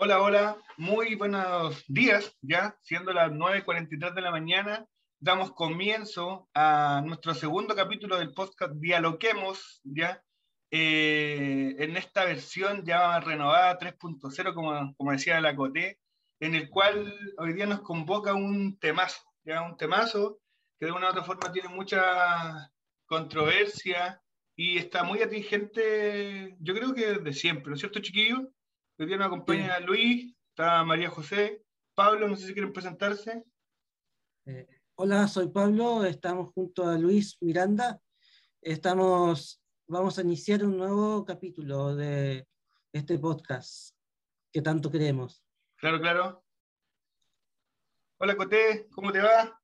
Hola, hola, muy buenos días, ya siendo las 9.43 de la mañana, damos comienzo a nuestro segundo capítulo del podcast Dialoquemos, ya eh, en esta versión ya renovada 3.0, como, como decía la Coté, en el cual hoy día nos convoca un temazo, ya un temazo que de una u otra forma tiene mucha controversia y está muy atingente, yo creo que de siempre, ¿no es cierto, chiquillos? Hoy día nos acompaña Luis, está María José, Pablo, no sé si quieren presentarse. Eh, hola, soy Pablo, estamos junto a Luis Miranda. Estamos, vamos a iniciar un nuevo capítulo de este podcast que tanto queremos. Claro, claro. Hola, Coté, ¿cómo te va?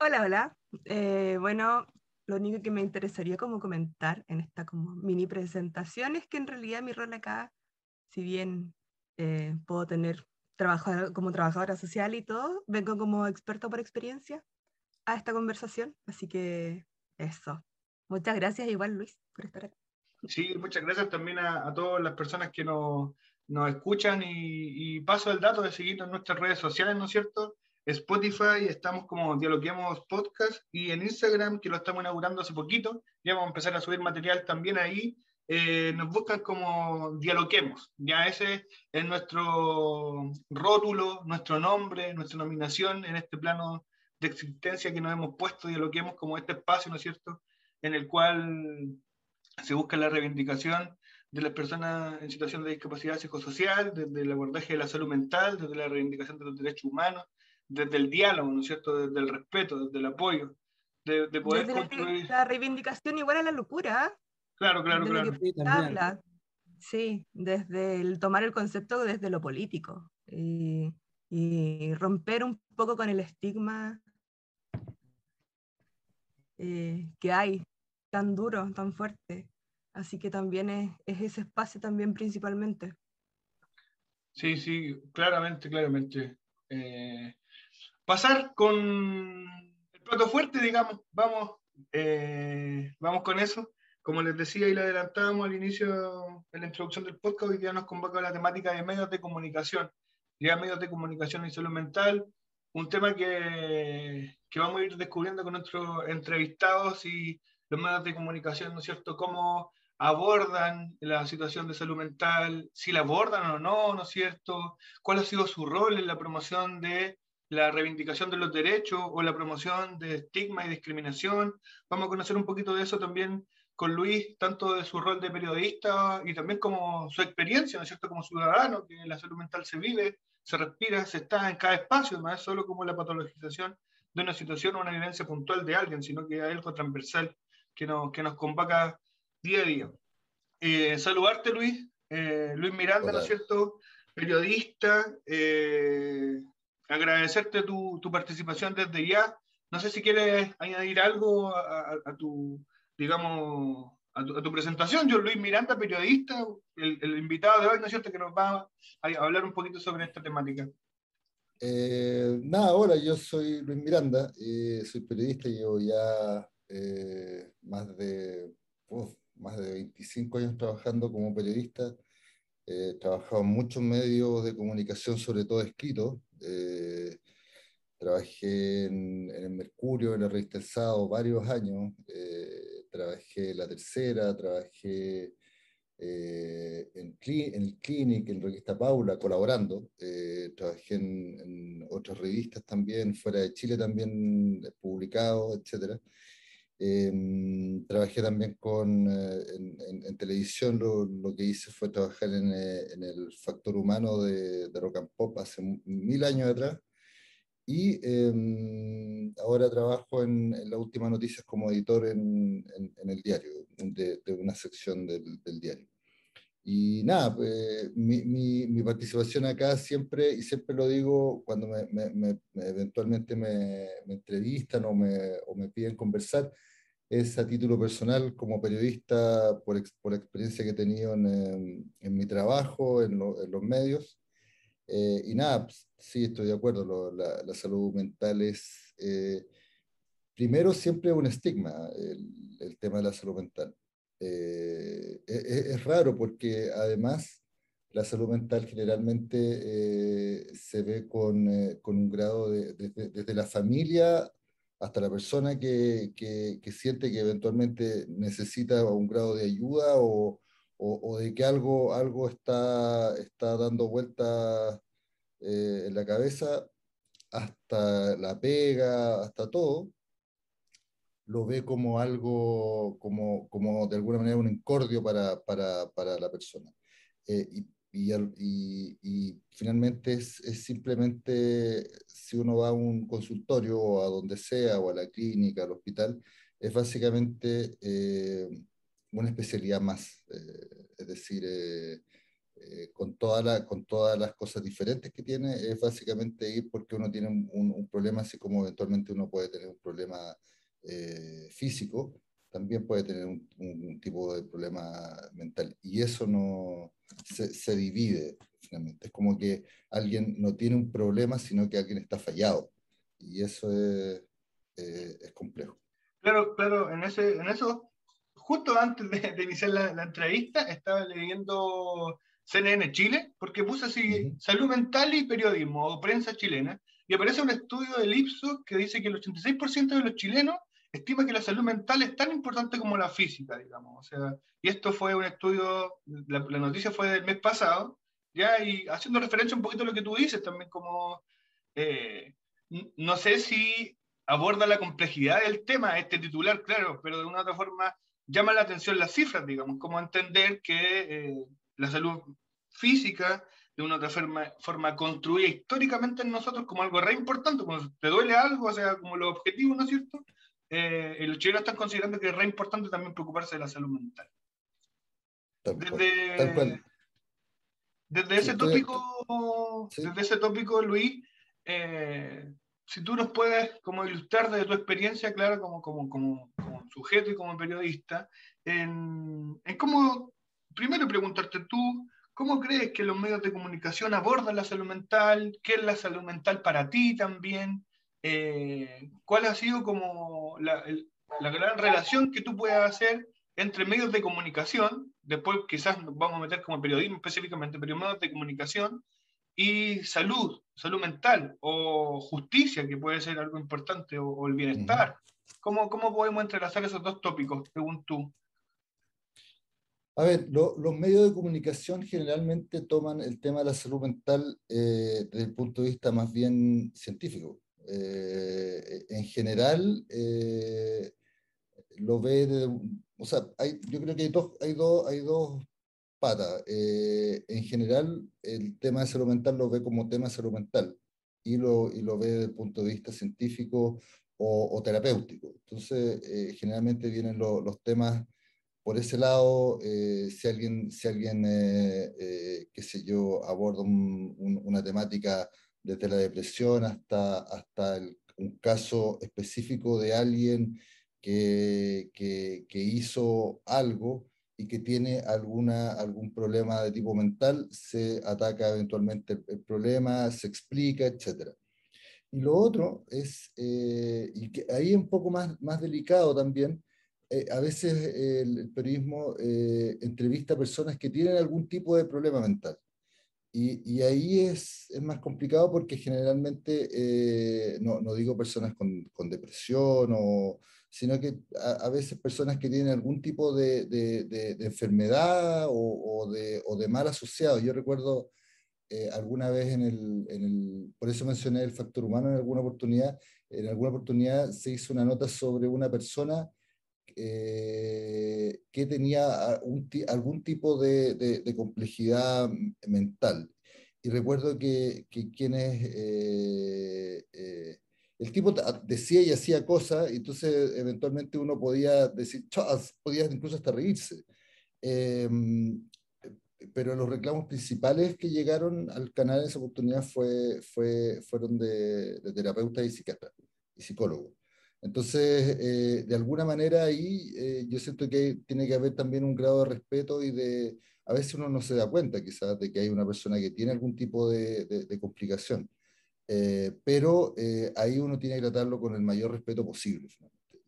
Hola, hola. Eh, bueno, lo único que me interesaría como comentar en esta como mini presentación es que en realidad mi rol acá si bien eh, puedo tener trabajo como trabajadora social y todo, vengo como experto por experiencia a esta conversación, así que eso. Muchas gracias igual Luis por estar aquí. Sí, muchas gracias también a, todas las personas que nos, escuchan y, paso el dato de seguirnos en nuestras redes sociales, ¿no es cierto? Spotify, estamos como Dialoguemos Podcast y en Instagram, que lo estamos inaugurando hace poquito, ya vamos a empezar a subir material también ahí eh, nos buscan como dialoguemos. Ya ese es nuestro rótulo, nuestro nombre, nuestra nominación en este plano de existencia que nos hemos puesto, dialoguemos como este espacio, ¿no es cierto?, en el cual se busca la reivindicación de las personas en situación de discapacidad psicosocial, desde el abordaje de la salud mental, desde la reivindicación de los derechos humanos, desde el diálogo, ¿no es cierto?, desde el respeto, desde el apoyo, de, poder construir... La, reivindicación igual a la locura, Claro, claro, claro. Sí, desde el tomar el concepto desde lo político y, romper un poco con el estigma eh, que hay tan duro, tan fuerte. Así que también es, ese espacio también principalmente. Sí, sí, claramente, claramente. Eh, pasar con el plato fuerte, digamos, vamos, eh, vamos con eso. Como les decía y le adelantábamos al inicio de la introducción del podcast, hoy día nos convoca la temática de medios de comunicación, ya medios de comunicación y salud mental, un tema que, que vamos a ir descubriendo con nuestros entrevistados y los medios de comunicación, ¿no es cierto?, cómo abordan la situación de salud mental, si la abordan o no, ¿no es cierto?, cuál ha sido su rol en la promoción de la reivindicación de los derechos o la promoción de estigma y discriminación. Vamos a conocer un poquito de eso también con Luis, tanto de su rol de periodista y también como su experiencia, ¿no es cierto?, como ciudadano, que la salud mental se vive, se respira, se está en cada espacio, no es solo como la patologización de una situación o una evidencia puntual de alguien, sino que hay algo transversal que nos, que nos convoca día a día. Eh, saludarte, Luis, eh, Luis Miranda, ¿no es cierto?, periodista, eh, agradecerte tu, tu, participación desde ya. No sé si quieres añadir algo a tu digamos, a tu, presentación. Yo, Luis Miranda, periodista, el, invitado de hoy, ¿no es cierto?, que nos va a, hablar un poquito sobre esta temática. Eh, nada, hola, yo soy Luis Miranda, eh, soy periodista, llevo ya eh, más, de, más de 25 años trabajando como periodista. he trabajado en muchos medios de comunicación, sobre todo escritos. trabajé en, el Mercurio, en la revista El Sábado, varios años trabajé en La Tercera, trabajé eh, en, en, el Clinic, en Revista Paula, colaborando. Eh, trabajé en, otras revistas también, fuera de Chile también, publicado, etc. Em, trabajé también con, eh, en, televisión, lo, que hice fue trabajar en, el factor humano de, de, Rock and Pop hace mil años atrás. Y em, ahora trabajo en, la última noticias como editor en, en, el diario, de, de una sección del, del, diario. Y nada, pues, mi, mi, participación acá siempre, y siempre lo digo cuando me, me, eventualmente me, entrevistan o me, o me piden conversar, es a título personal como periodista por, por la experiencia que he tenido en, en mi trabajo, en, en los medios. Eh, y nada, pues, sí, estoy de acuerdo, la, salud mental es, eh, primero, siempre un estigma, el, tema de la salud mental. Eh, e, e, es, raro porque además la salud mental generalmente eh, se ve con, con, un grado de, desde la familia hasta la persona que, que, que, siente que eventualmente necesita un grado de ayuda o, o, de que algo, algo está, está dando vueltas eh, en la cabeza, hasta la pega, hasta todo, lo ve como algo, como, como de alguna manera un incordio para, para, para la persona. y y, y, finalmente es, es, simplemente, si uno va a un consultorio o a donde sea, o a la clínica, al hospital, es básicamente eh, una especialidad más. Eh, es decir, eh, con, toda la, con todas las cosas diferentes que tiene, es básicamente ir porque uno tiene un, un problema, así como eventualmente uno puede tener un problema físico, también puede tener un, un, tipo de problema mental. Y eso no se, se, divide finalmente. Es como que alguien no tiene un problema, sino que alguien está fallado. Y eso es, eh, es complejo. Claro, claro, en, ese, en eso, justo antes de, de iniciar la, la, entrevista, estaba leyendo CNN Chile, porque puse así, salud mental y periodismo, o prensa chilena, y aparece un estudio del Ipsos que dice que el 86% de los chilenos estima que la salud mental es tan importante como la física, digamos. O sea, y esto fue un estudio, la, noticia fue del mes pasado, ya, y haciendo referencia un poquito a lo que tú dices, también como, eh, no sé si aborda la complejidad del tema, este titular, claro, pero de una otra forma llama la atención las cifras, digamos, como entender que eh, la salud física de una otra forma, forma construida históricamente en nosotros como algo re importante, cuando te duele algo, o sea, como los objetivos, ¿no es cierto? eh, los chilenos están considerando que es re importante también preocuparse de la salud mental. Desde, desde ese tópico, desde ese tópico, Luis, eh, si tú nos puedes como ilustrar desde tu experiencia, claro, como, como, como, como sujeto y como periodista, en, en cómo, primero preguntarte tú, ¿cómo crees que los medios de comunicación abordan la salud mental? ¿Qué es la salud mental para ti también? Eh, ¿cuál ha sido como la, la, gran relación que tú puedas hacer entre medios de comunicación, después quizás nos vamos a meter como periodismo específicamente, pero medios de comunicación, y salud, salud mental, o justicia, que puede ser algo importante, o, o el bienestar. ¿Cómo, ¿Cómo podemos entrelazar esos dos tópicos, según tú? A ver, lo, los medios de comunicación generalmente toman el tema de la salud mental eh, desde el punto de vista más bien científico. Eh, en general, eh, lo ve, de, o sea, hay, yo creo que hay dos, hay dos, hay dos patas. Eh, en general, el tema de salud mental lo ve como tema de salud mental y lo, y lo ve desde el punto de vista científico o, terapéutico. Entonces, generalmente vienen lo, los temas por ese lado, si alguien, si alguien qué sé yo, aborda un, un, una temática desde la depresión hasta, hasta un caso específico de alguien que, que, hizo algo y que tiene alguna, algún problema de tipo mental, se ataca eventualmente el, problema, se explica, etc. Y lo otro es, eh, y que ahí es un poco más, más delicado también, eh, a veces el, el periodismo eh, entrevista a personas que tienen algún tipo de problema mental. Y, ahí es, es, más complicado porque generalmente, eh, no, no, digo personas con, con depresión, o, sino que a, veces personas que tienen algún tipo de, de, enfermedad o, de, o, de, mal asociado. Yo recuerdo eh, alguna vez en el, en el, por eso mencioné el factor humano en alguna oportunidad, en alguna oportunidad se hizo una nota sobre una persona eh, que tenía algún tipo de, complejidad mental. Y recuerdo que, que quienes, eh, el tipo decía y hacía cosas, y entonces eventualmente uno podía decir, podía incluso hasta reírse. Em, pero los reclamos principales que llegaron al canal en esa oportunidad fue, fue, fueron de, de terapeutas y psiquiatras y psicólogos. Entonces, eh, de alguna manera ahí eh, yo siento que tiene que haber también un grado de respeto y de, a veces uno no se da cuenta quizás de que hay una persona que tiene algún tipo de, complicación, eh, pero ahí uno tiene que tratarlo con el mayor respeto posible.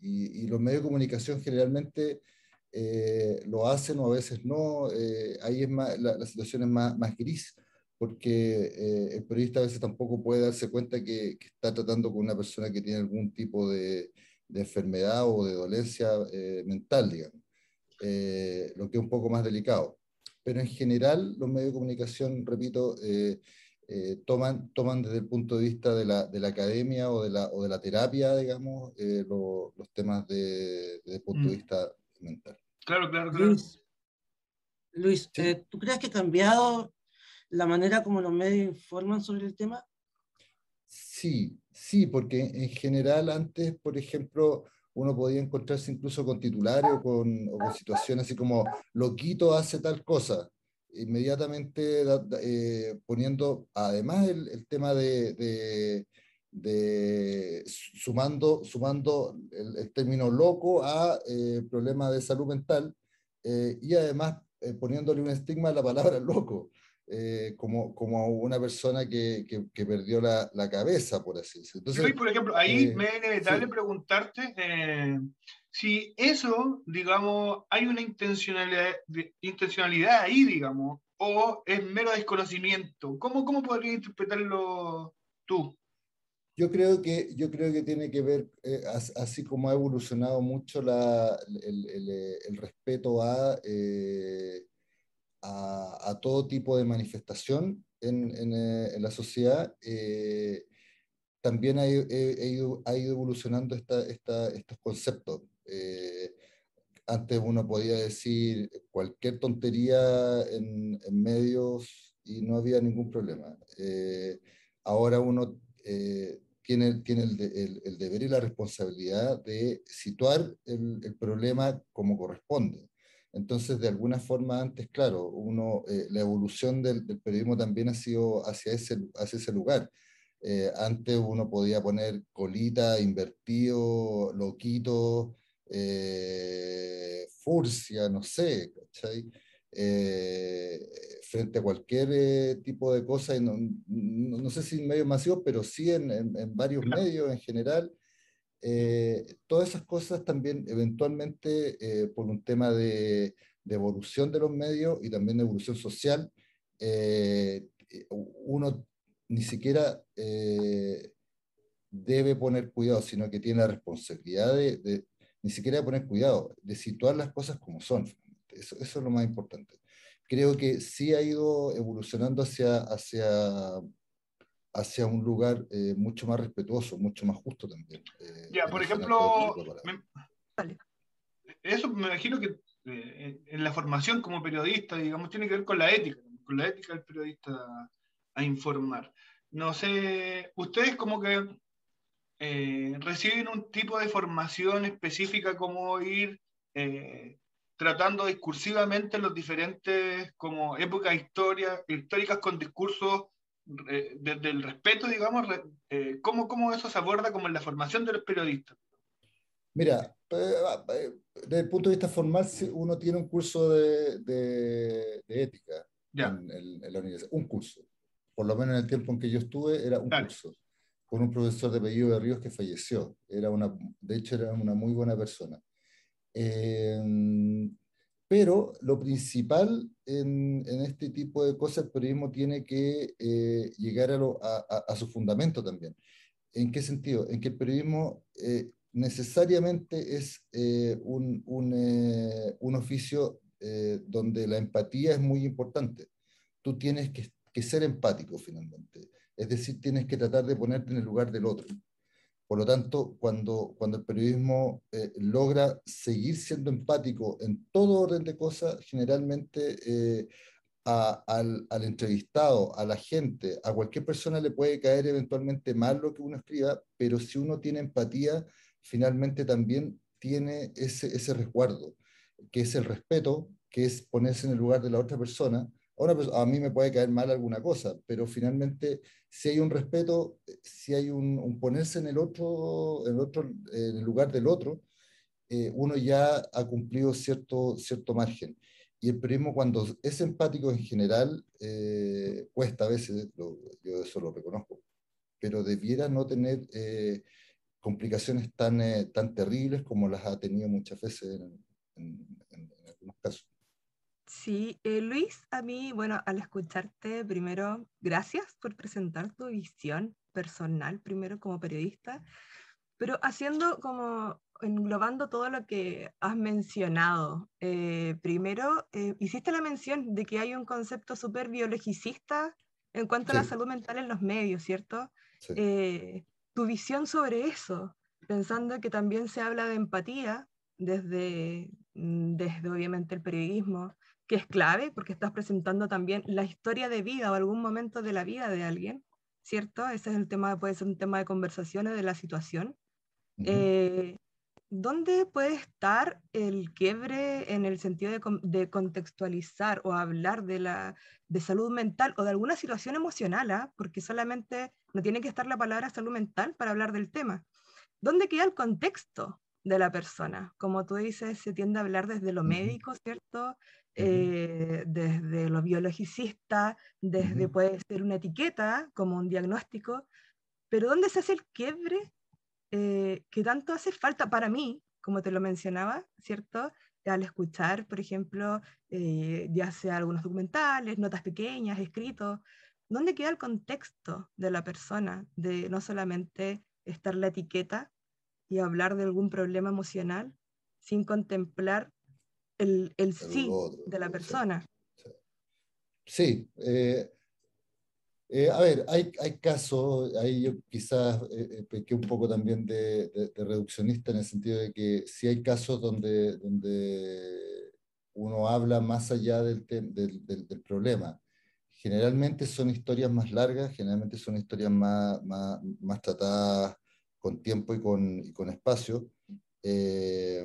Y, y, los medios de comunicación generalmente lo hacen o a veces no. ahí es más, la, situación es más, más gris, porque el periodista a veces tampoco puede darse cuenta que, que, está tratando con una persona que tiene algún tipo de, de enfermedad o de dolencia mental, digamos, lo que es un poco más delicado. Pero en general los medios de comunicación, repito, eh, toman, toman desde el punto de vista de la, de la academia o de la, o de la terapia, digamos, eh, los temas de, desde el punto de mm. vista mental. Claro, claro, claro. Luis, eh, ¿tú crees que ha cambiado la manera como los medios informan sobre el tema? Sí, sí, porque en general antes, por ejemplo, uno podía encontrarse incluso con titulares o con, o con situaciones así como, Loquito hace tal cosa, inmediatamente eh, poniendo además el, tema de, de, sumando, sumando el, término loco a eh, problema de salud mental eh, y además poniéndole un estigma a la palabra loco. como, como una persona que, que, perdió la, la, cabeza, por así decirlo. Entonces, por ejemplo, ahí me es inevitable preguntarte si eso, digamos, hay una intencionalidad, ahí, digamos, o es mero desconocimiento. ¿Cómo, cómo podrías interpretarlo tú? Yo creo que, yo creo que tiene que ver, eh, así como ha evolucionado mucho la, el, el, respeto a, eh, a, a, todo tipo de manifestación en, en, eh, la sociedad, también ha, ido, ha, ido, evolucionando esta, estos conceptos. Eh, antes uno podía decir cualquier tontería en, medios y no había ningún problema. Eh, ahora uno eh, tiene, tiene el, el, deber y la responsabilidad de situar el, problema como corresponde. Entonces, de alguna forma, antes, claro, uno, la evolución del, periodismo también ha sido hacia ese, hacia ese lugar. antes uno podía poner colita, invertido, loquito, eh, furcia, no sé, eh, frente a cualquier eh, tipo de cosa, y no, no, sé si en medios masivos, pero sí en, en, varios medios en general. todas esas cosas también eventualmente por un tema de, de, evolución de los medios y también de evolución social, uno ni siquiera debe poner cuidado, sino que tiene la responsabilidad de, ni siquiera de poner cuidado, de situar las cosas como son. Eso, eso, es lo más importante. Creo que sí ha ido evolucionando hacia, hacia, hacia un lugar eh, mucho más respetuoso, mucho más justo también. Eh, ya, por ejemplo, eso me imagino que eh, en la formación como periodista, digamos, tiene que ver con la ética, con la ética del periodista a informar. No sé, ustedes como que eh, reciben un tipo de formación específica como ir eh, tratando discursivamente los diferentes como épocas historia, históricas con discursos eh, desde el respeto, digamos, ¿cómo, ¿cómo, eso se aborda como en la formación de los periodistas? Mira, desde el punto de vista formal, uno tiene un curso de, de, ética en, la universidad, un curso. Por lo menos en el tiempo en que yo estuve, era un curso con un profesor de apellido de Ríos que falleció. Era una, de hecho, era una muy buena persona. Eh, pero lo principal en, este tipo de cosas, el periodismo tiene que eh, llegar a, su fundamento también. ¿En qué sentido? En que el periodismo eh, necesariamente es un, un, oficio donde la empatía es muy importante. Tú tienes que ser empático finalmente. Es decir, tienes que tratar de ponerte en el lugar del otro. Por lo tanto, cuando, cuando el periodismo eh, logra seguir siendo empático en todo orden de cosas, generalmente eh, al, entrevistado, a la gente, a cualquier persona le puede caer eventualmente mal lo que uno escriba, pero si uno tiene empatía, finalmente también tiene ese, ese resguardo, que es el respeto, que es ponerse en el lugar de la otra persona, Ahora, pues, a mí me puede caer mal alguna cosa, pero finalmente, si hay un respeto, si hay un, ponerse en el otro, en el otro, en el lugar del otro, eh, uno ya ha cumplido cierto, cierto margen. Y el periodismo, cuando es empático en general, eh, cuesta a veces, yo eso lo reconozco, pero debiera no tener eh, complicaciones tan, tan terribles como las ha tenido muchas veces en algunos casos. Sí, eh, Luis, a mí, bueno, al escucharte, primero, gracias por presentar tu visión personal, primero como periodista, pero haciendo como, englobando todo lo que has mencionado. Eh, primero, eh, hiciste la mención de que hay un concepto súper biologicista en cuanto a la salud mental en los medios, ¿cierto? tu visión sobre eso, pensando que también se habla de empatía desde, mm, desde obviamente el periodismo, que es clave porque estás presentando también la historia de vida o algún momento de la vida de alguien, ¿cierto? Ese es el tema, puede ser un tema de conversaciones de la situación. Eh, ¿Dónde puede estar el quiebre en el sentido de, contextualizar o hablar de, la, de salud mental o de alguna situación emocional? ¿ah? Porque solamente no tiene que estar la palabra salud mental para hablar del tema. ¿Dónde queda el contexto de la persona? Como tú dices, se tiende a hablar desde lo médico, ¿cierto? Eh, desde lo biologicista, desde puede ser una etiqueta como un diagnóstico, pero ¿dónde se hace el quiebre eh, que tanto hace falta para mí, como te lo mencionaba, ¿cierto? Al escuchar, por ejemplo, eh, ya sea algunos documentales, notas pequeñas, escritos, ¿dónde queda el contexto de la persona? De no solamente estar la etiqueta y hablar de algún problema emocional sin contemplar el, el sí de la persona. Sí. Eh, eh, a ver, hay, hay casos, ahí yo quizás eh, pequé un poco también de, de, reduccionista en el sentido de que sí hay casos donde, donde uno habla más allá del, del, del, del, problema. Generalmente son historias más largas, generalmente son historias más, más, más tratadas con tiempo y con, y con espacio. Eh,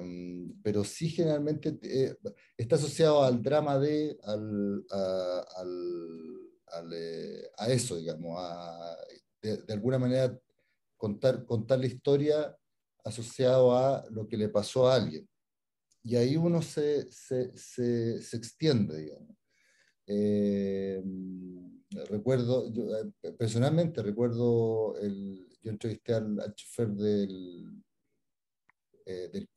pero sí generalmente eh, está asociado al drama de, al, a, al, eh, a, eso, digamos, a, de, alguna manera contar, contar la historia asociado a lo que le pasó a alguien. Y ahí uno se, se, se, se extiende, digamos. recuerdo, yo, personalmente recuerdo, el, yo entrevisté al, al chofer del, eh, del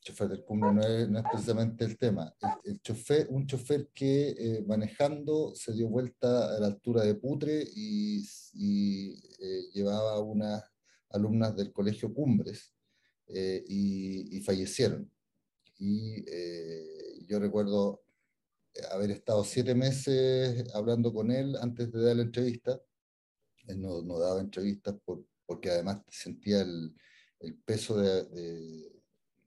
chofer del cumbre no es, no es, precisamente el tema. El, chofer, un chofer que eh, manejando se dio vuelta a la altura de Putre y, y eh, llevaba unas alumnas del colegio Cumbres y, y, fallecieron. Y yo recuerdo haber estado siete meses hablando con él antes de dar la entrevista. Él no, no daba entrevistas por, porque además sentía el, el peso de,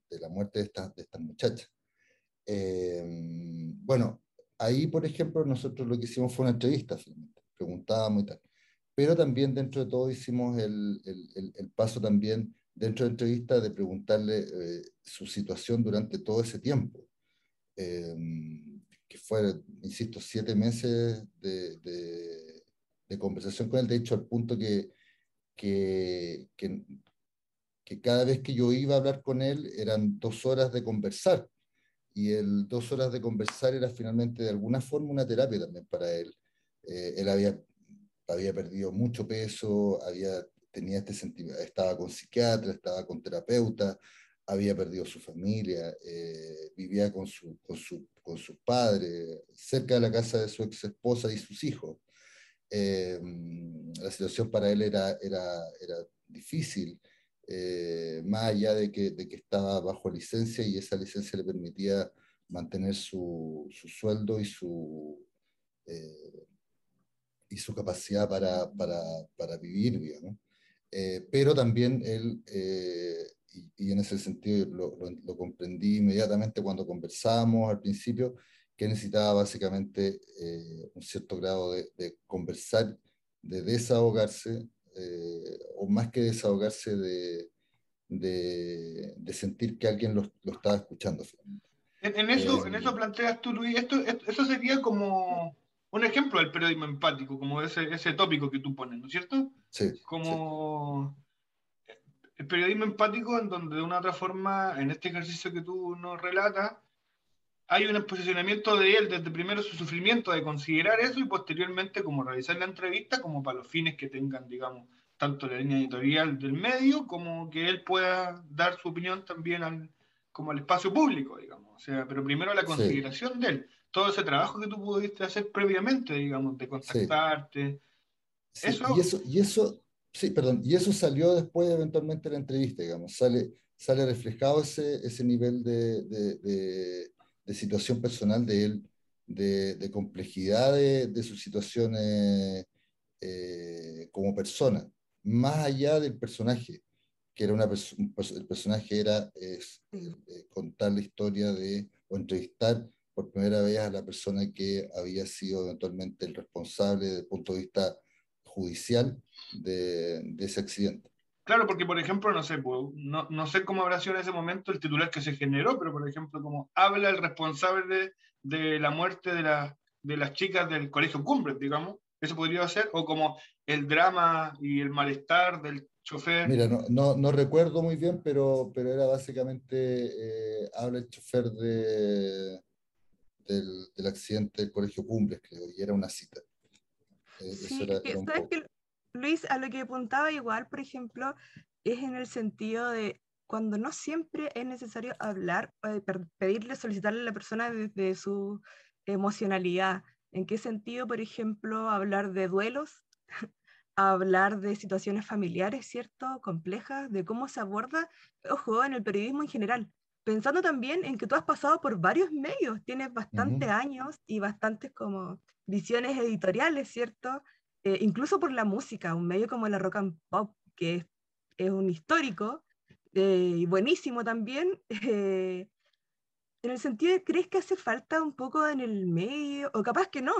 de, la muerte de de estas muchachas. Eh, bueno, ahí, por ejemplo, nosotros lo que hicimos fue una entrevista, preguntábamos y tal. Pero también dentro de todo hicimos el, el, el paso también dentro de la entrevista de preguntarle eh, su situación durante todo ese tiempo. Eh, que fue, insisto, siete meses de, de, de, conversación con él, de hecho, al punto que, que, que, que cada vez que yo iba a hablar con él eran dos horas de conversar. Y el dos horas de conversar era finalmente de alguna forma una terapia también para él. Eh, él había, había perdido mucho peso, había, tenía este sentimiento, estaba con psiquiatra, estaba con terapeuta, había perdido su familia, eh, vivía con su, con, su, con sus padres, cerca de la casa de su ex esposa y sus hijos. Eh, la situación para él era, era, era difícil. Eh, más allá de que, de que, estaba bajo licencia y esa licencia le permitía mantener su, su sueldo y su, eh, y su capacidad para, para, para vivir, digamos. Eh, pero también él, y, y, en ese sentido lo, lo, lo, comprendí inmediatamente cuando conversábamos al principio, que necesitaba básicamente un cierto grado de, de conversar, de desahogarse eh, o más que desahogarse de, de, de, sentir que alguien lo, lo estaba escuchando. En, en eso, eh, en eso planteas tú, Luis, esto, eso sería como un ejemplo del periodismo empático, como ese, ese tópico que tú pones, ¿no es cierto? Sí. Como sí. el periodismo empático en donde de una u otra forma, en este ejercicio que tú nos relatas, hay un posicionamiento de él desde primero su sufrimiento de considerar eso y posteriormente como realizar la entrevista como para los fines que tengan, digamos, tanto la línea editorial del medio como que él pueda dar su opinión también al, como el espacio público, digamos. O sea, pero primero la consideración de él. Todo ese trabajo que tú pudiste hacer previamente, digamos, de contactarte. eso... Y eso, y eso, sí, perdón, y eso salió después eventualmente de la entrevista, digamos. Sale, sale reflejado ese, ese nivel de, de, de, situación personal de él, de, complejidad de, sus situaciones eh, como persona, más allá del personaje que era una el personaje era es, eh, contar la historia de, o entrevistar por primera vez a la persona que había sido eventualmente el responsable desde el punto de vista judicial de, de ese accidente. Claro, porque por ejemplo, no sé, pues, no, no, sé cómo habrá sido en ese momento el titular que se generó, pero por ejemplo, como habla el responsable de, de la muerte de, la, de las chicas del Colegio Cumbres, digamos, eso podría ser, o como el drama y el malestar del chofer. Mira, no, no, no recuerdo muy bien, pero, pero era básicamente, eh, habla el chofer de, del, del, accidente del Colegio Cumbres, creo, y era una cita. Eh, sí, era, que, Luis, a lo que apuntaba igual, por ejemplo, es en el sentido de cuando no siempre es necesario hablar, eh, pedirle, solicitarle a la persona desde su emocionalidad. ¿En qué sentido, por ejemplo, hablar de duelos hablar de situaciones familiares, ¿cierto? Complejas, de cómo se aborda, ojo, en el periodismo en general. Pensando también en que tú has pasado por varios medios, tienes bastantes años y bastantes como visiones editoriales, ¿cierto? Eh, incluso por la música, un medio como la rock and pop, que es, un histórico eh, y buenísimo también. Eh, en el sentido de, ¿crees que hace falta un poco en el medio, o capaz que no,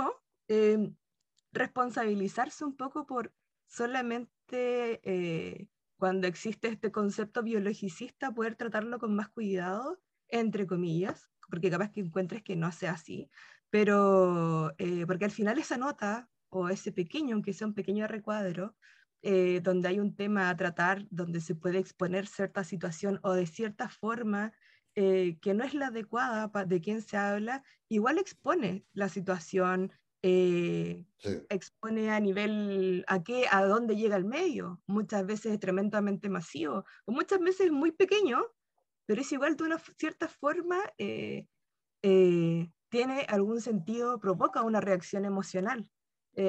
responsabilizarse un poco por solamente cuando existe este concepto biologicista poder tratarlo con más cuidado, entre comillas, porque capaz que encuentres que no sea así, pero porque al final esa nota o ese pequeño, aunque sea un pequeño recuadro, eh, donde hay un tema a tratar, donde se puede exponer cierta situación o de cierta forma que no es la adecuada de quien se habla, igual expone la situación, eh, expone a nivel a qué, a dónde llega el medio. Muchas veces es tremendamente masivo, o muchas veces es muy pequeño, pero es igual de una cierta forma, eh, eh, tiene algún sentido, provoca una reacción emocional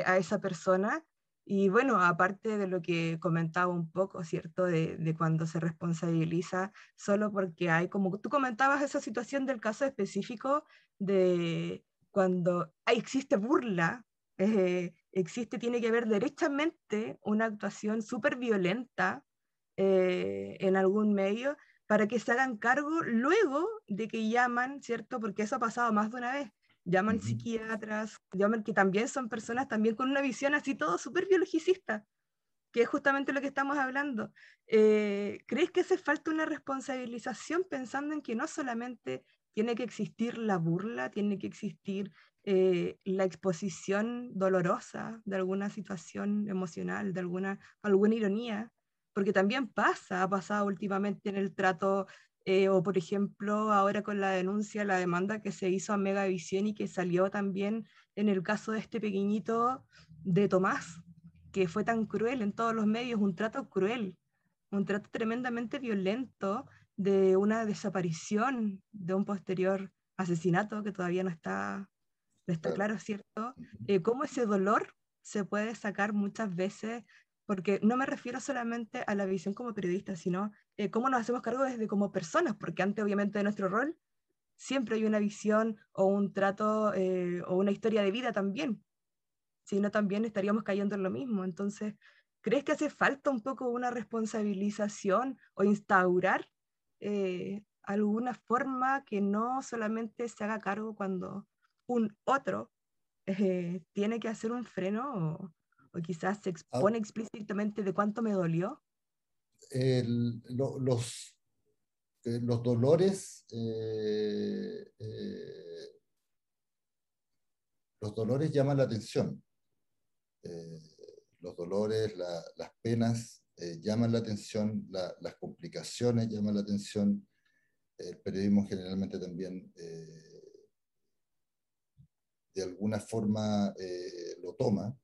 a esa persona. Y bueno, aparte de lo que comentaba un poco, ¿cierto? De, de, cuando se responsabiliza solo porque hay, como tú comentabas, esa situación del caso específico de, cuando existe burla, eh, existe, tiene que haber derechamente una actuación súper violenta eh, en algún medio para que se hagan cargo luego de que llaman, ¿cierto? Porque eso ha pasado más de una vez. Llaman psiquiatras, llaman que también son personas también con una visión así todo súper biologicista, que es justamente lo que estamos hablando. Eh, ¿Crees que hace falta una responsabilización pensando en que no solamente tiene que existir la burla, tiene que existir eh, la exposición dolorosa de alguna situación emocional, de alguna, alguna ironía, porque también pasa, ha pasado últimamente en el trato, eh, o por ejemplo ahora con la denuncia, la demanda que se hizo a Megavisión y que salió también en el caso de este pequeñito de Tomás, que fue tan cruel en todos los medios, un trato cruel, un trato tremendamente violento de una desaparición, de un posterior asesinato que todavía no está, no está claro, ¿cierto? Eh, cómo ese dolor se puede sacar muchas veces, porque no me refiero solamente a la visión como periodista, sino eh, cómo nos hacemos cargo desde como personas, porque antes obviamente de nuestro rol siempre hay una visión o un trato eh, o una historia de vida también, si no también estaríamos cayendo en lo mismo. Entonces, ¿crees que hace falta un poco una responsabilización o instaurar eh, alguna forma que no solamente se haga cargo cuando un otro tiene que hacer un freno o, quizás se expone explícitamente de cuánto me dolió? los, eh, los dolores los dolores llaman la atención. los dolores, las penas eh, llaman la atención, las complicaciones llaman la atención, el periodismo generalmente también eh, de alguna forma eh, lo toma.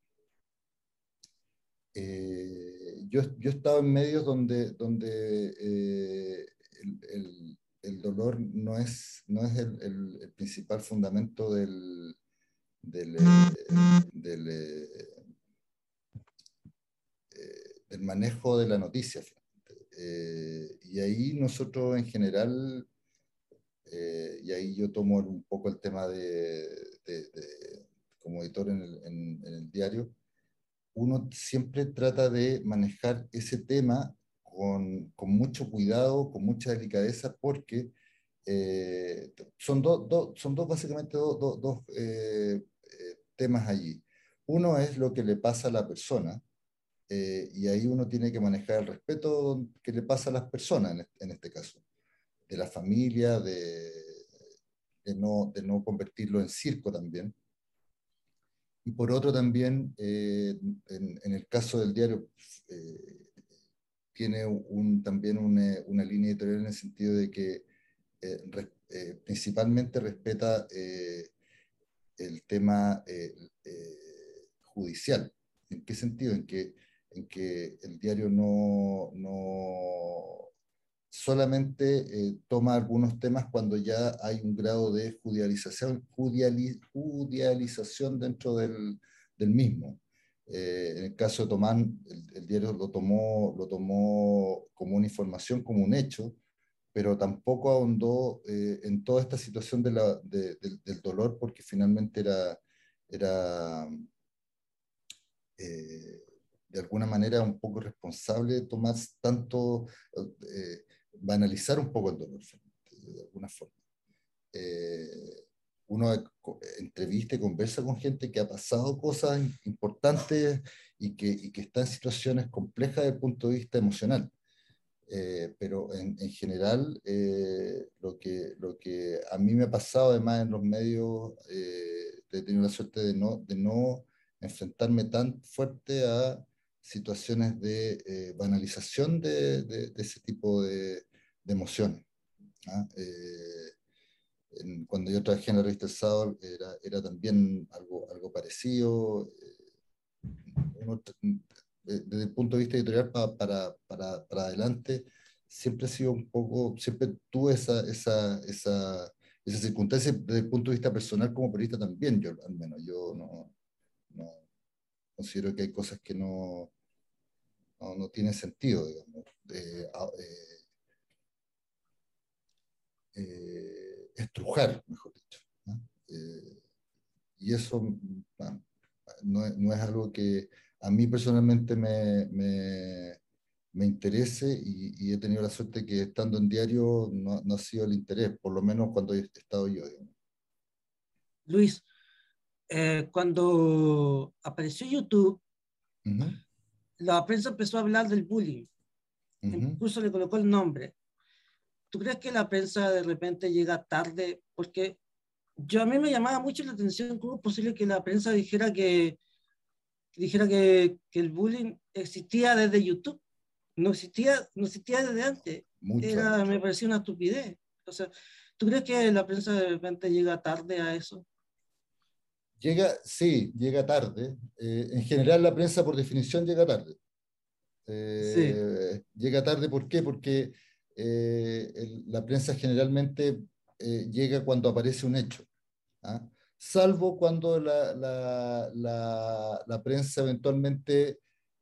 Yo, yo he estado en medios donde, donde el, el dolor no es, no es el, principal fundamento del, del, del, del, manejo de la noticia. y ahí nosotros en general eh, y ahí yo tomo un poco el tema de, como editor en el, diario, uno siempre trata de manejar ese tema con, con mucho cuidado, con mucha delicadeza, porque eh, son, dos son dos, básicamente dos eh, temas allí. Uno es lo que le pasa a la persona, y ahí uno tiene que manejar el respeto que le pasa a las personas en este caso de la familia, de, de, no, de no convertirlo en circo también. Y por otro también, eh, en, el caso del diario, eh, tiene también una, línea editorial en el sentido de que eh, principalmente respeta el tema judicial. ¿En qué sentido? En que, en que el diario no solamente eh, toma algunos temas cuando ya hay un grado de judicialización, judicialización dentro del, del mismo. Eh, en el caso de Tomán, el, diario lo tomó, lo tomó como una información, como un hecho, pero tampoco ahondó eh, en toda esta situación de la, del dolor, porque finalmente era, era de alguna manera un poco responsable de tomar tanto banalizar un poco el dolor, de alguna forma. Eh, uno entrevista y conversa con gente que ha pasado cosas importantes y que, y que está en situaciones complejas desde el punto de vista emocional. Eh, pero en, en general, eh, lo, que, lo que a mí me ha pasado además en los medios, he tenido la suerte de no, de no enfrentarme tan fuerte a situaciones de banalización de, de, de, ese tipo de, de emociones. ¿ah? Eh, cuando yo trabajé en la revista El Sábado era, era también algo, algo parecido. Eh, desde el punto de vista editorial para, para, para, adelante, siempre he sido un poco, siempre tuve esa, esa, esa, esa circunstancia desde el punto de vista personal como periodista también, yo al menos, yo no, no considero que hay cosas que no, no, no tienen sentido, digamos. Eh, eh, estrujar, mejor dicho. Eh, y eso no, no, es algo que a mí personalmente me, me, me interese y, he tenido la suerte que estando en diario no, no, ha sido el interés, por lo menos cuando he estado yo. Luis, eh, cuando apareció YouTube, la prensa empezó a hablar del bullying. Incluso le colocó el nombre. ¿Tú crees que la prensa de repente llega tarde? Porque yo a mí me llamaba mucho la atención cómo es posible que la prensa dijera que, dijera que, que, el bullying existía desde YouTube. No existía, no existía desde antes. Era, me parecía una estupidez. O sea, ¿tú crees que la prensa de repente llega tarde a eso? Llega, sí, llega tarde. Eh, en general la prensa por definición llega tarde. Eh, sí. Llega tarde, ¿por qué? Porque eh, la prensa generalmente eh, llega cuando aparece un hecho, ¿ah? salvo cuando la, la, la, prensa eventualmente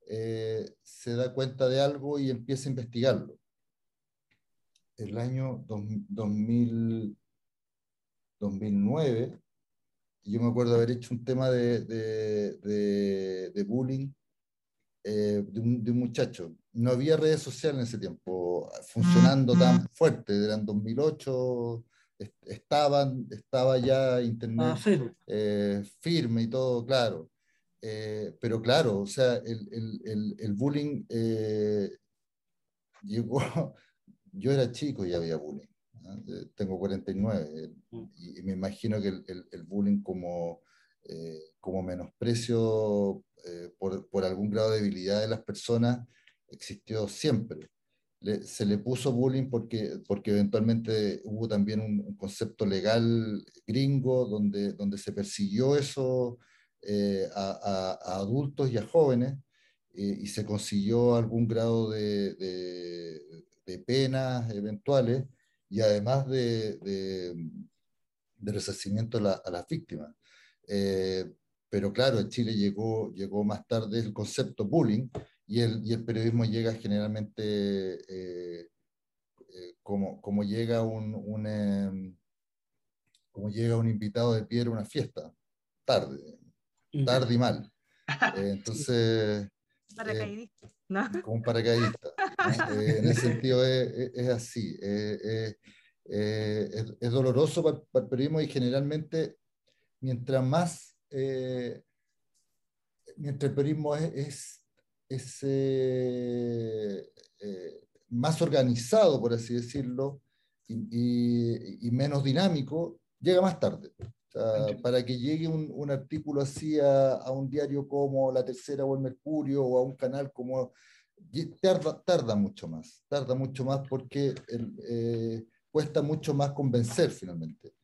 eh, se da cuenta de algo y empieza a investigarlo. El año 2000, 2009, yo me acuerdo haber hecho un tema de, de, de, de bullying de un, de, un, muchacho. No había redes sociales en ese tiempo funcionando tan fuerte, eran 2008, estaban, estaba ya Internet ah, eh, firme y todo, claro. Eh, pero claro, o sea, el, el, el, bullying eh, llegó, yo era chico y había bullying, tengo 49, mm. y, me imagino que el, bullying como, como menosprecio por, por algún grado de debilidad de las personas existió siempre se le puso bullying porque, porque eventualmente hubo también un, concepto legal gringo donde, donde se persiguió eso eh, a, adultos y a jóvenes eh, y se consiguió algún grado de, de, penas eventuales y además de, de, resarcimiento a, las víctimas. Eh, pero claro, en Chile llegó, llegó más tarde el concepto bullying y el, y el periodismo llega generalmente eh, eh, como, como, llega un, un em, como llega un invitado de piedra a una fiesta, tarde, tarde y mal. entonces... Paracaidista. Como un paracaidista. En ese sentido es, es así. es, es, doloroso para, para, el periodismo y generalmente mientras más eh, mientras el periodismo es, eh, eh, más organizado, por así decirlo, y, menos dinámico, llega más tarde. para que llegue un, un artículo así a, a, un diario como La Tercera o El Mercurio o a un canal como... Tarda, tarda mucho más, tarda mucho más porque el, cuesta mucho más convencer finalmente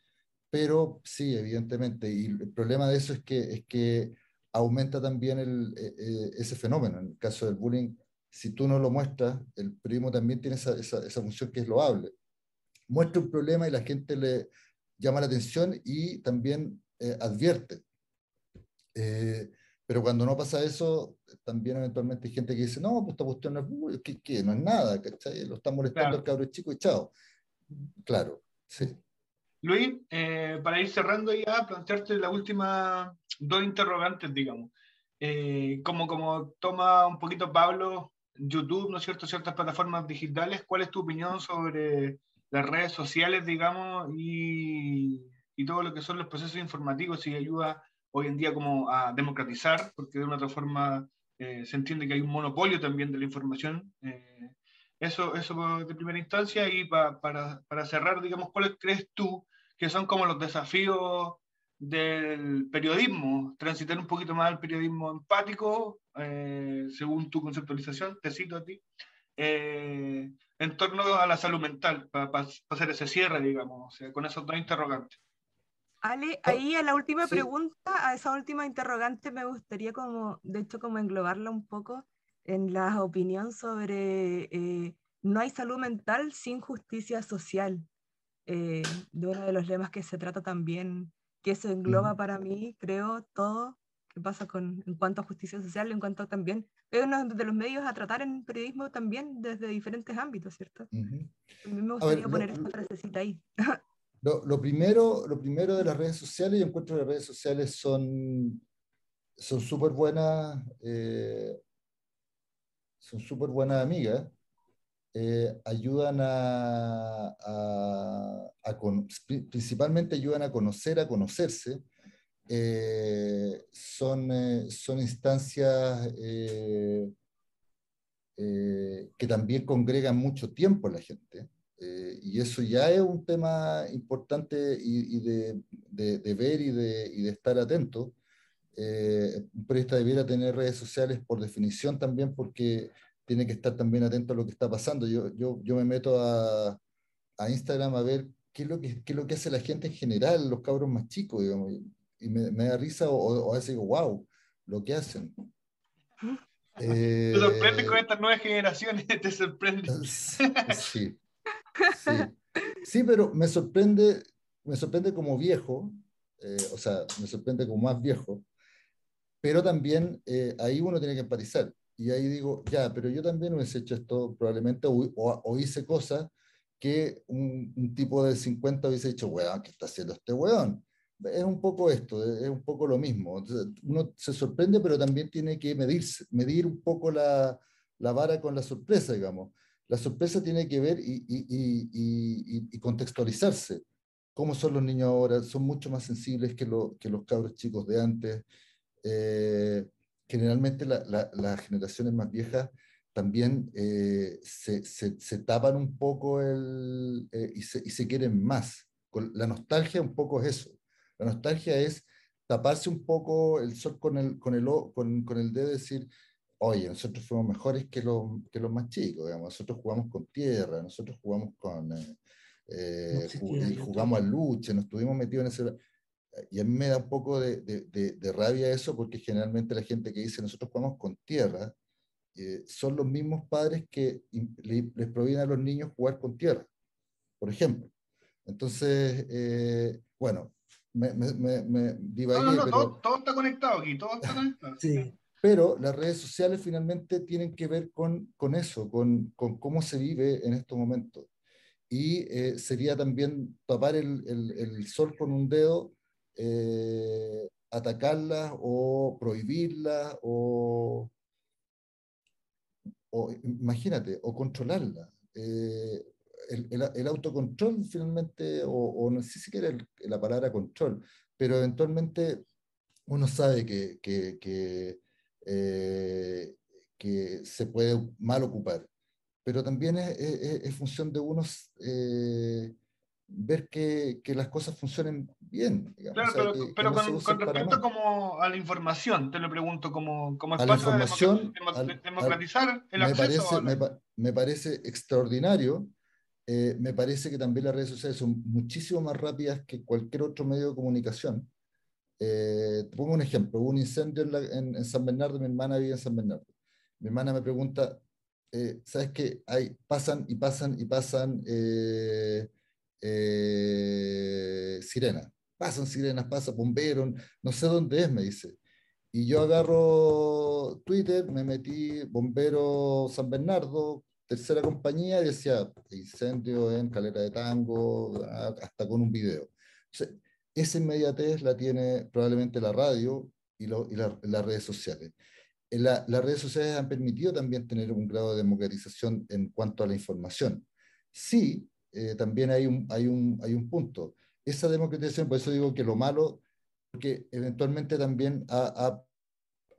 pero sí, evidentemente, y el problema de eso es que, es que aumenta también el, e, e, ese fenómeno. En el caso del bullying, si tú no lo muestras, el primo también tiene esa, esa, esa, función que es loable. Muestra un problema y la gente le llama la atención y también eh, advierte. Eh, pero cuando no pasa eso, también eventualmente hay gente que dice, no, pues esta cuestión no es, que, que no es nada, ¿cachai? Lo está molestando el cabro chico y chao. Claro, sí. Luis, eh, para ir cerrando ya, plantearte la última dos interrogantes, digamos. Eh, como, como toma un poquito Pablo, YouTube, ¿no es cierto?, ciertas plataformas digitales, ¿cuál es tu opinión sobre las redes sociales, digamos, y, y todo lo que son los procesos informativos y ayuda hoy en día como a democratizar, porque de una otra forma eh, se entiende que hay un monopolio también de la información. eso, eso de primera instancia y para, para cerrar, digamos, ¿cuáles crees tú que son como los desafíos del periodismo, transitar un poquito más al periodismo empático, eh, según tu conceptualización, te cito a ti, eh, en torno a la salud mental, para hacer ese cierre, digamos, con esos dos interrogantes. Ale, oh, ahí a la última pregunta, a esa última interrogante me gustaría como, de hecho, como englobarla un poco en la opinión sobre eh, no hay salud mental sin justicia social. Eh, de uno de los lemas que se trata también, que eso engloba para mí, creo, todo que pasa con, en cuanto a justicia social, en cuanto también, es uno de los medios a tratar en periodismo también desde diferentes ámbitos, ¿cierto? A mí me gustaría poner esta frasecita ahí. Lo, primero, lo primero de las redes sociales, yo encuentro que las redes sociales son son súper buenas, eh, son súper buenas amigas, eh, ayudan a, principalmente ayudan a conocer, a conocerse. Eh, son, son instancias que también congregan mucho tiempo a la gente. Y eso ya es un tema importante y, de, de, ver y de, y de estar atento. un periodista debiera tener redes sociales por definición también porque tiene que estar también atento a lo que está pasando. Yo, yo, yo me meto a, a Instagram a ver qué es, lo que, qué es lo que hace la gente en general, los cabros más chicos, digamos, y me, me da risa o, a veces digo, wow, lo que hacen. Eh, te sorprende con estas nuevas generaciones, te sorprende. Sí, sí, sí, pero me sorprende, me sorprende como viejo, eh, o sea, me sorprende como más viejo, pero también eh, ahí uno tiene que empatizar y ahí digo, ya, pero yo también hubiese hecho esto probablemente, o, hice cosas que un, tipo de 50 hubiese dicho, weón, ¿qué está haciendo este weón? Es un poco esto, es un poco lo mismo. uno se sorprende, pero también tiene que medirse, medir un poco la vara con la sorpresa, digamos. La sorpresa tiene que ver y, y, y, y, contextualizarse. ¿Cómo son los niños ahora? Son mucho más sensibles que, lo, que los cabros chicos de antes. Eh, generalmente las generaciones más viejas también eh, se, se, tapan un poco el, eh, y, se, y, se, quieren más. la nostalgia un poco es eso. La nostalgia es taparse un poco el sol con el, con el, con, con el dedo y decir, oye, nosotros fuimos mejores que los, que los más chicos, digamos. nosotros jugamos con tierra, nosotros jugamos con... Eh, jugamos a lucha, nos estuvimos metidos en ese y a mí me da un poco de, de, de, rabia eso porque generalmente la gente que dice nosotros jugamos con tierra eh, son los mismos padres que les prohíben a los niños jugar con tierra. por ejemplo. Entonces, eh, bueno, me, me, me, no, no, no, todo, todo, está conectado aquí, todo está conectado. sí. Pero las redes sociales finalmente tienen que ver con, con eso, con, con, cómo se vive en estos momentos. Y eh, sería también tapar el, el, el, sol con un dedo, eh, atacarlas o prohibirlas o, o, imagínate, o controlarlas. Eh, el, el, autocontrol finalmente, o, o, no sé si quiere la palabra control, pero eventualmente uno sabe que, que, que, eh, que se puede mal ocupar, pero también es, es, es función de unos eh, ver que, que, las cosas funcionen bien. Digamos, claro, o sea, pero, que, pero que no con, con respecto como a la información, te lo pregunto, como, como espacio a la información, de democratizar al, el me acceso. Parece, me, me, parece extraordinario eh, me parece que también las redes sociales son muchísimo más rápidas que cualquier otro medio de comunicación. Eh, te pongo un ejemplo, hubo un incendio en, la, en, en, San Bernardo, mi hermana vive en San Bernardo. Mi hermana me pregunta, eh, ¿sabes qué? Hay, pasan y pasan y pasan eh, eh, sirenas. Pasan sirenas, pasa bomberos, no sé dónde es, me dice. Y yo agarro Twitter, me metí bombero San Bernardo, tercera compañía decía incendio en Calera de Tango, hasta con un video. O sea, esa inmediatez la tiene probablemente la radio y, las redes sociales. La, las redes sociales han permitido también tener un grado de democratización en cuanto a la información. Sí, eh, también hay un, hay, un, hay un punto. Esa democratización, por eso digo que lo malo, porque eventualmente también ha,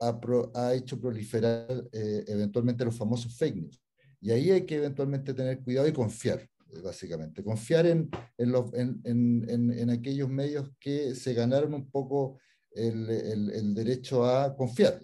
ha, ha hecho proliferar eh, eventualmente los famosos fake news. Y ahí hay que eventualmente tener cuidado y confiar, básicamente. Confiar en, en, los, en, en, aquellos medios que se ganaron un poco el, el, el derecho a confiar.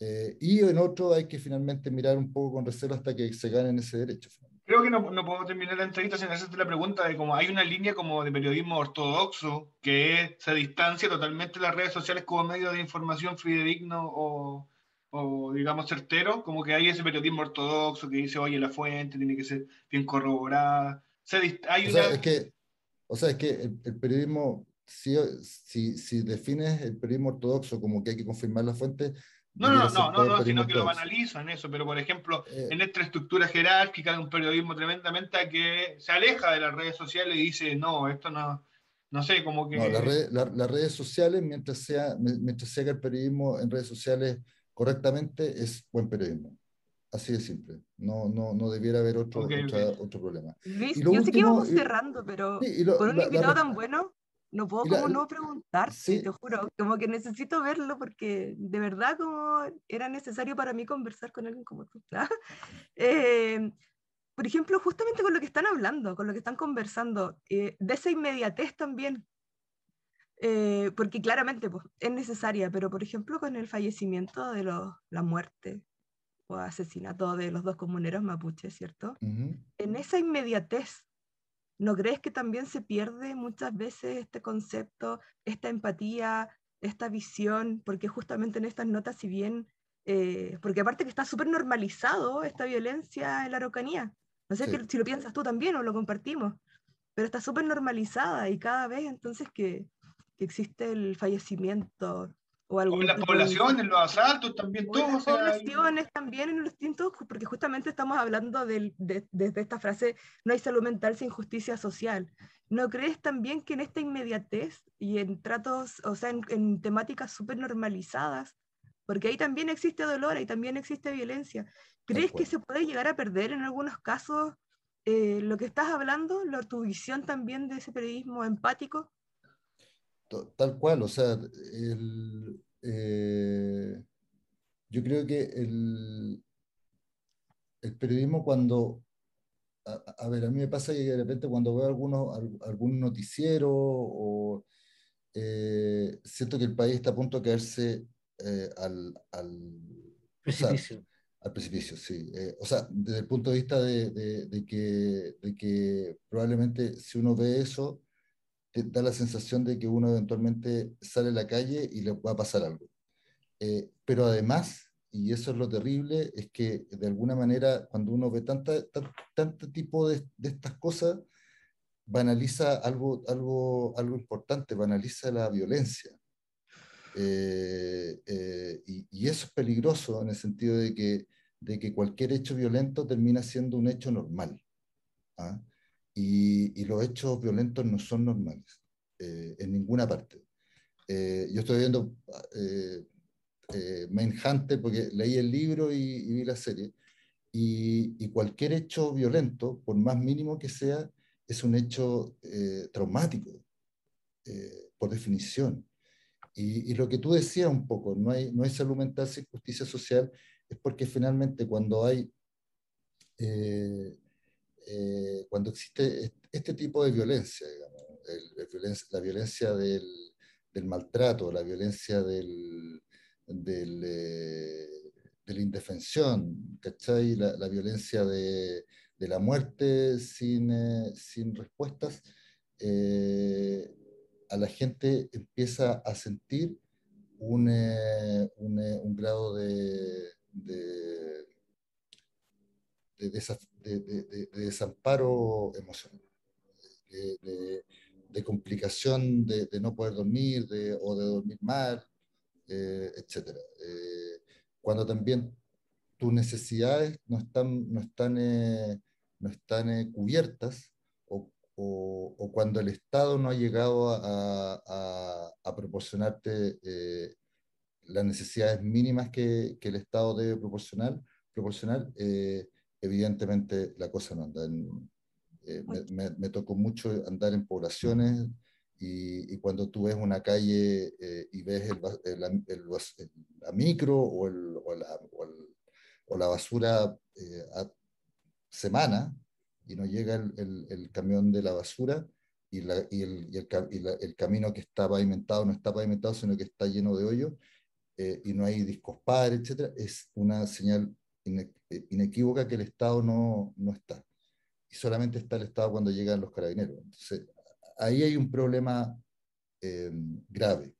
Eh, y en otro hay que finalmente mirar un poco con recelo hasta que se ganen ese derecho. Creo que no, no puedo terminar la entrevista sin hacerte la pregunta de cómo hay una línea como de periodismo ortodoxo que se distancia totalmente de las redes sociales como medio de información fidedigno o, o digamos certero, como que hay ese periodismo ortodoxo que dice, oye, la fuente tiene que ser bien corroborada. Se hay o, una... sea, es que, o sea, es que el, el periodismo, si, si, si, defines el periodismo ortodoxo como que hay que confirmar la fuente... No, no, no, no, no, sino que lo banalizan eso, pero por ejemplo, eh, en esta estructura jerárquica de un periodismo tremendamente que se aleja de las redes sociales y dice, no, esto no, no sé, como que... No, la red, la, las redes sociales, mientras sea, mientras sea que el periodismo en redes sociales correctamente es buen periodismo. Así de simple. No, no, no debiera haber otro, okay, otra, okay. otro problema. Luis, yo último, sé que vamos cerrando, pero sí, lo, con un la, invitado la, tan bueno, no puedo como la, no preguntarte, sí. te juro. Como que necesito verlo porque de verdad como era necesario para mí conversar con alguien como tú. eh, por ejemplo, justamente con lo que están hablando, con lo que están conversando, eh, de esa inmediatez también, eh, porque claramente pues, es necesaria, pero por ejemplo con el fallecimiento de los, la muerte o asesinato de los dos comuneros mapuches, ¿cierto? Uh -huh. En esa inmediatez, ¿no crees que también se pierde muchas veces este concepto, esta empatía, esta visión? Porque justamente en estas notas, si bien, eh, porque aparte que está súper normalizado esta violencia en la Araucanía, no sé sí. que, si lo piensas tú también o lo compartimos, pero está súper normalizada y cada vez entonces que que existe el fallecimiento o algo. en las poblaciones, en los asaltos también, todo. En las poblaciones también, en los distintos, porque justamente estamos hablando de, de, de, esta frase, no hay salud mental sin justicia social. ¿No crees también que en esta inmediatez y en tratos, o sea, en, en temáticas súper normalizadas, porque ahí también existe dolor, ahí también existe violencia, ¿crees que se puede llegar a perder en algunos casos eh, lo que estás hablando, lo, tu visión también de ese periodismo empático? Tal cual, o sea, el, eh, yo creo que el, el periodismo cuando, a, a, ver, a mí me pasa que de repente cuando veo algunos, algún noticiero o eh, siento que el país está a punto de caerse eh, al, al, precipicio. O sea, al precipicio, sí. Eh, o sea, desde el punto de vista de, de, de, que, de que probablemente si uno ve eso, te da la sensación de que uno eventualmente sale a la calle y le va a pasar algo. Eh, pero además, y eso es lo terrible, es que de alguna manera cuando uno ve tanta, tanto tipo de, de, estas cosas, banaliza algo, algo, algo importante, banaliza la violencia. Eh, eh, y, eso es peligroso en el sentido de que, de que cualquier hecho violento termina siendo un hecho normal. ¿ah? Y, los hechos violentos no son normales eh, en ninguna parte. yo estoy viendo Hunter porque leí el libro y, vi la serie. Y, cualquier hecho violento, por más mínimo que sea, es un hecho traumático, por definición. Y, lo que tú decías un poco, no hay, no hay salud mental sin justicia social, es porque finalmente cuando hay, eh, eh, cuando existe este tipo de violencia, la violencia del, maltrato, la violencia del, del, eh, de la indefensión, ¿cachai? La, violencia de, la muerte sin, sin respuestas, a la gente empieza a sentir un, eh, eh, grado de, de, desamparo emocional, de, complicación de, no poder dormir o de dormir mal, eh, etc. cuando también tus necesidades no están, no están, no están cubiertas o, cuando el Estado no ha llegado a, proporcionarte eh, las necesidades mínimas que, el Estado debe proporcionar, proporcionar eh, evidentemente la cosa no anda. Eh, me, tocó mucho andar en poblaciones y, cuando tú ves una calle y ves el, la micro o, o, la, o, la, basura a semana, y no llega el, el, camión de la basura y, la, y, el, el, camino que está pavimentado no está pavimentado, sino que está lleno de hoyos eh, y no hay discos padres, etc., es una señal eh, inequívoca que el Estado no, no está. Y solamente está el Estado cuando llegan los carabineros. Entonces, ahí hay un problema eh, grave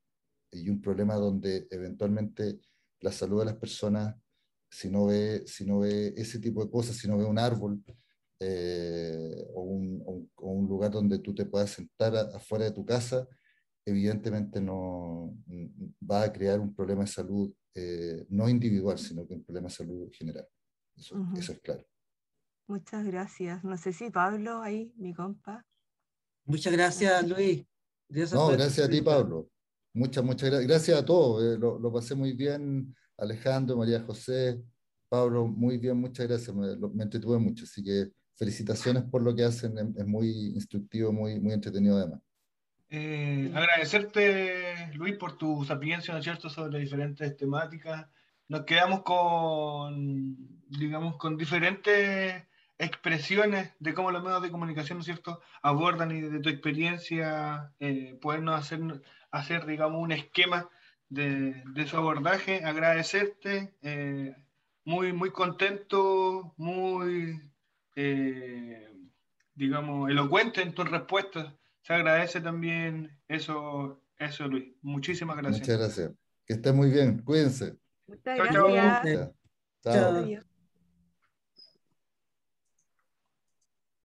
y un problema donde eventualmente la salud de las personas, si no ve, si no ve ese tipo de cosas, si no ve un árbol, eh, o, un, lugar donde tú te puedas sentar afuera de tu casa, evidentemente no va a crear un problema de salud eh, no individual, sino que un problema de salud general. Eso, eso, es claro. Muchas gracias. No sé si Pablo ahí, mi compa. Muchas gracias, Luis. no, gracias a ti, Pablo. Muchas, muchas gracias. Gracias a todos. Eh, lo, lo, pasé muy bien. Alejandro, María José, Pablo, muy bien, muchas gracias. Me, me entretuve mucho. Así que felicitaciones por lo que hacen, es muy instructivo, muy, muy entretenido además. Eh, agradecerte, Luis, por tu sapiencia, ¿no es cierto?, sobre diferentes temáticas. Nos quedamos con, digamos, con diferentes expresiones de cómo los medios de comunicación, ¿no es cierto?, abordan y de tu experiencia, eh, podernos hacer, hacer, digamos, un esquema de, de su abordaje. Agradecerte, eh, muy, muy contento, muy digamos, elocuente en tus respuestas. Se agradece también eso, eso, Luis. Muchísimas gracias. Muchas gracias. Que esté muy bien. Cuídense. Muchas gracias. Chao.